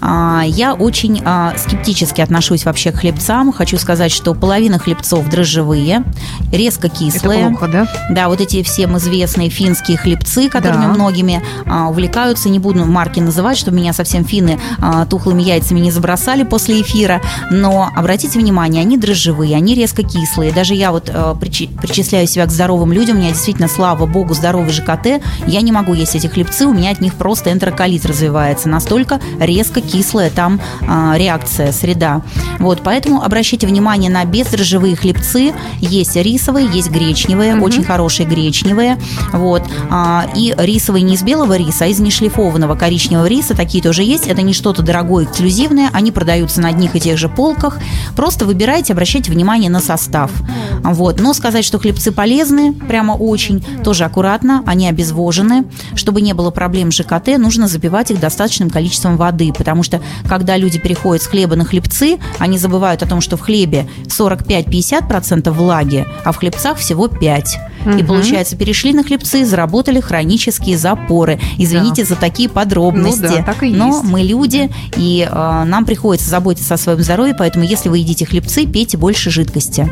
А, я очень а, скептически отношусь вообще к хлебцам. Хочу сказать, что половина хлебцов дрожжевые, резко кислые. Это плохо, да? Да, вот эти всем известные финские хлебцы, которыми да. многими а, увлекаются. Не буду марки называть, чтобы меня совсем финны тухлыми яйцами не забросали после эфира. Но обратите внимание, они дрожжевые, они резко кислые. Даже я вот причисляю себя к здоровым людям. У меня действительно, слава богу, здоровый ЖКТ. Я не могу есть эти хлебцы, у меня от них просто энтероколит развивается. Настолько резко кислая там а, реакция, среда. Вот, поэтому обращайте внимание на бездрожжевые хлебцы. Есть рисовые, есть гречневые, угу. очень хорошие гречневые. Вот. А, и рисовые не из белого риса, а из нешлифованного коричневого риса. Такие тоже есть. Это не что-то дорогое, эксклюзивное. Они продаются на одних и тех же полках. Просто выбирайте, обращайте внимание на состав. Вот. Но сказать, что хлебцы полезны, прямо очень, тоже аккуратно. Они обезвожены. Чтобы не было проблем с ЖКТ, нужно запивать их достаточным количеством воды, потому потому что когда люди переходят с хлеба на хлебцы, они забывают о том, что в хлебе 45-50% влаги, а в хлебцах всего 5%. Угу. И получается, перешли на хлебцы, заработали хронические запоры. Извините да. за такие подробности. Ну, да, так и Но есть. мы люди, и э, нам приходится заботиться о своем здоровье, поэтому если вы едите хлебцы, пейте больше жидкости.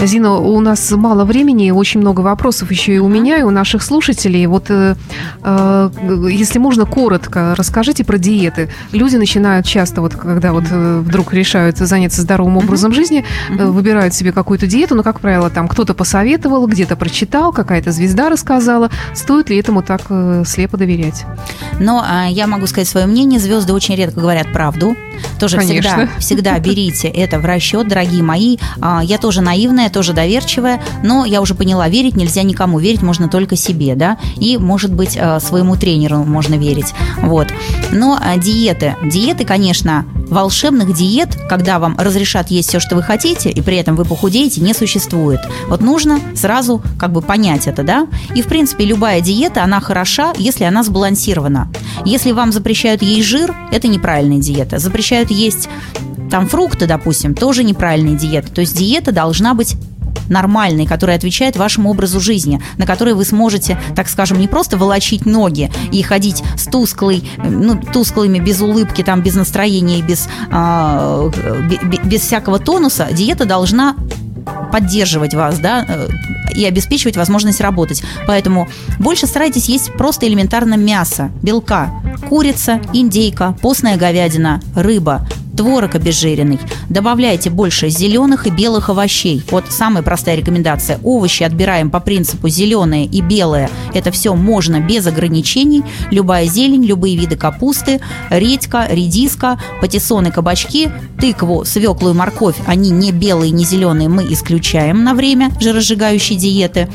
Зина, у нас мало времени, очень много вопросов еще и у меня, и у наших слушателей. Вот э, э, если можно, коротко расскажите про диеты. Люди начинают часто, вот когда вот э, вдруг решают заняться здоровым образом жизни, э, выбирают себе какую-то диету, но, как правило, там кто-то посоветовал, где-то прочитал, какая-то звезда рассказала. Стоит ли этому так э, слепо доверять? Но а, я могу сказать свое мнение. Звезды очень редко говорят правду. Тоже всегда, [laughs] всегда берите это в расчет, дорогие мои. А, я тоже наивная, тоже доверчивая, но я уже поняла, верить нельзя никому, верить можно только себе, да, и, может быть, своему тренеру можно верить. Вот. Но диеты, Диеты, конечно, волшебных диет, когда вам разрешат есть все, что вы хотите, и при этом вы похудеете, не существует. Вот нужно сразу как бы понять это, да? И, в принципе, любая диета, она хороша, если она сбалансирована. Если вам запрещают есть жир, это неправильная диета. Запрещают есть там фрукты, допустим, тоже неправильная диета. То есть диета должна быть нормальный, который отвечает вашему образу жизни, на который вы сможете, так скажем, не просто волочить ноги и ходить с тусклой, ну, тусклыми, без улыбки, там, без настроения без, э, без всякого тонуса. Диета должна поддерживать вас, да, э, и обеспечивать возможность работать. Поэтому больше старайтесь есть просто элементарно мясо, белка, курица, индейка, постная говядина, рыба, творог обезжиренный. Добавляйте больше зеленых и белых овощей. Вот самая простая рекомендация. Овощи отбираем по принципу зеленые и белые. Это все можно без ограничений. Любая зелень, любые виды капусты, редька, редиска, патиссоны, кабачки, тыкву, свеклу и морковь. Они не белые, не зеленые, мы исключаем на время жиросжигающей диеты.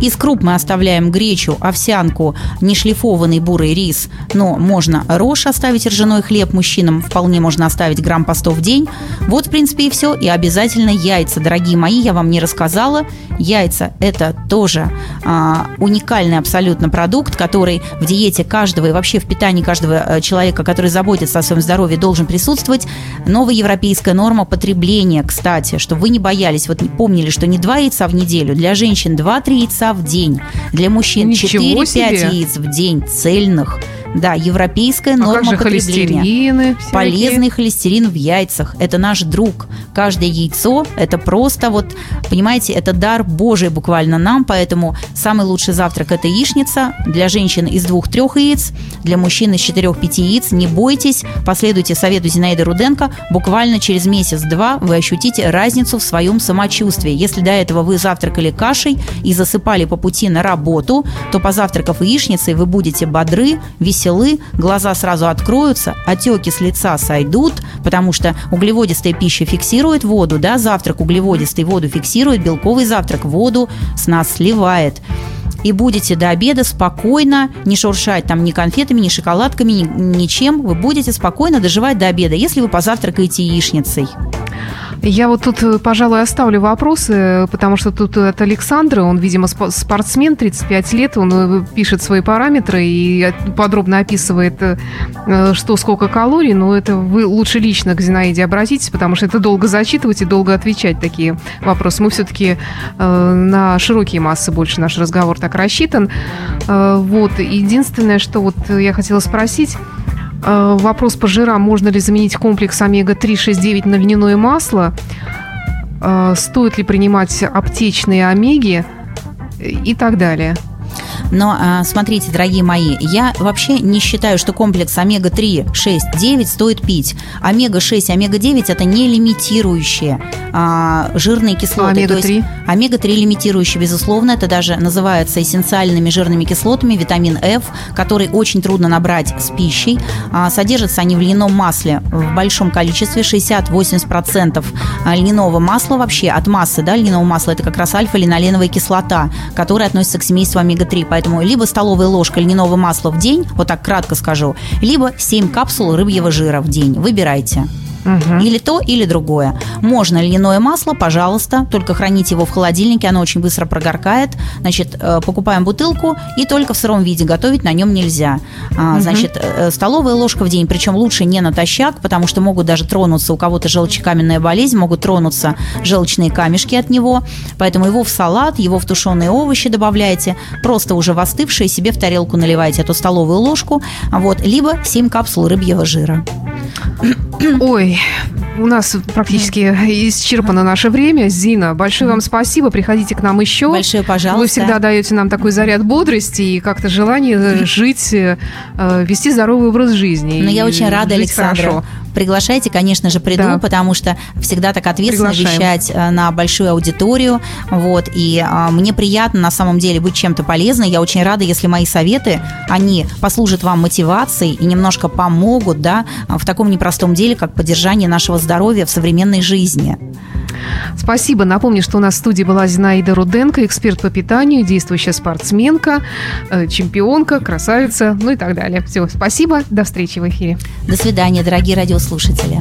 Из круп мы оставляем гречу, овсянку, нешлифованный бурый рис, но можно рожь оставить, ржаной хлеб мужчинам вполне можно оставить грамм по 100 в день. Вот, в принципе, и все. И обязательно яйца, дорогие мои, я вам не рассказала. Яйца – это тоже а, уникальный абсолютно продукт, который в диете каждого и вообще в питании каждого э, человека, который заботится о своем здоровье, должен присутствовать. Новая европейская норма потребления, кстати, чтобы вы не боялись, вот помнили, что не два яйца в неделю, для женщин 2-3 яйца в день. Для мужчин 4-5 яиц в день цельных – да, европейская норма а как же потребления. Полезный холестерин в яйцах. Это наш друг. Каждое яйцо – это просто вот, понимаете, это дар Божий буквально нам, поэтому самый лучший завтрак – это яичница. Для женщин из двух-трех яиц, для мужчин из четырех-пяти яиц. Не бойтесь, последуйте совету Зинаиды Руденко. Буквально через месяц-два вы ощутите разницу в своем самочувствии. Если до этого вы завтракали кашей и засыпали по пути на работу, то позавтракав яичницей вы будете бодры, веселы веселы, глаза сразу откроются, отеки с лица сойдут, потому что углеводистая пища фиксирует воду, да, завтрак углеводистый воду фиксирует, белковый завтрак воду с нас сливает и будете до обеда спокойно, не шуршать там ни конфетами, ни шоколадками, ни, ничем, вы будете спокойно доживать до обеда, если вы позавтракаете яичницей. Я вот тут, э, пожалуй, оставлю вопросы, потому что тут от Александра, он, видимо, спортсмен, 35 лет, он э, пишет свои параметры и подробно описывает, э, что сколько калорий, но это вы лучше лично к Зинаиде обратитесь, потому что это долго зачитывать и долго отвечать такие вопросы. Мы все-таки на широкие массы больше наш разговор так рассчитан. Вот, единственное, что вот я хотела спросить, вопрос по жирам. Можно ли заменить комплекс омега-3, 6, 9 на льняное масло? Э, стоит ли принимать аптечные омеги? И так далее. Но а, смотрите, дорогие мои, я вообще не считаю, что комплекс омега-3, 6, 9 стоит пить. Омега-6, омега-9 это не лимитирующие а, жирные кислоты. А омега-3? Омега-3 лимитирующие, безусловно. Это даже называется эссенциальными жирными кислотами, витамин F, который очень трудно набрать с пищей. А, содержатся они в льняном масле в большом количестве, 60-80% льняного масла вообще от массы да, льняного масла, это как раз альфа-линоленовая кислота, которая относится к семейству омега-3. Поэтому либо столовая ложка льняного масла в день, вот так кратко скажу, либо 7 капсул рыбьего жира в день. Выбирайте. Угу. Или то, или другое. Можно льняное масло, пожалуйста, только храните его в холодильнике, оно очень быстро прогоркает. Значит, э, покупаем бутылку и только в сыром виде готовить на нем нельзя. Угу. Значит, э, столовая ложка в день, причем лучше не натощак, потому что могут даже тронуться, у кого-то желчекаменная болезнь, могут тронуться желчные камешки от него. Поэтому его в салат, его в тушеные овощи добавляете, просто уже в остывшие себе в тарелку наливаете эту столовую ложку, вот, либо 7 капсул рыбьего жира. Ой, у нас практически исчерпано наше время. Зина, большое вам спасибо. Приходите к нам еще. Большое пожалуйста. Вы всегда даете нам такой заряд бодрости и как-то желание жить, э, вести здоровый образ жизни. Ну, я очень рада, Александра. Хорошо. Приглашайте, конечно же, приду, да. потому что всегда так ответственно Приглашаем. вещать э, на большую аудиторию. Вот, и а, мне приятно на самом деле быть чем-то полезной. Я очень рада, если мои советы, они послужат вам мотивацией и немножко помогут, да, в таком непростом деле, как поддержание нашего здоровья в современной жизни. Спасибо. Напомню, что у нас в студии была Зинаида Руденко, эксперт по питанию, действующая спортсменка, э, чемпионка, красавица, ну и так далее. Все, спасибо. До встречи в эфире. До свидания, дорогие радиослушатели.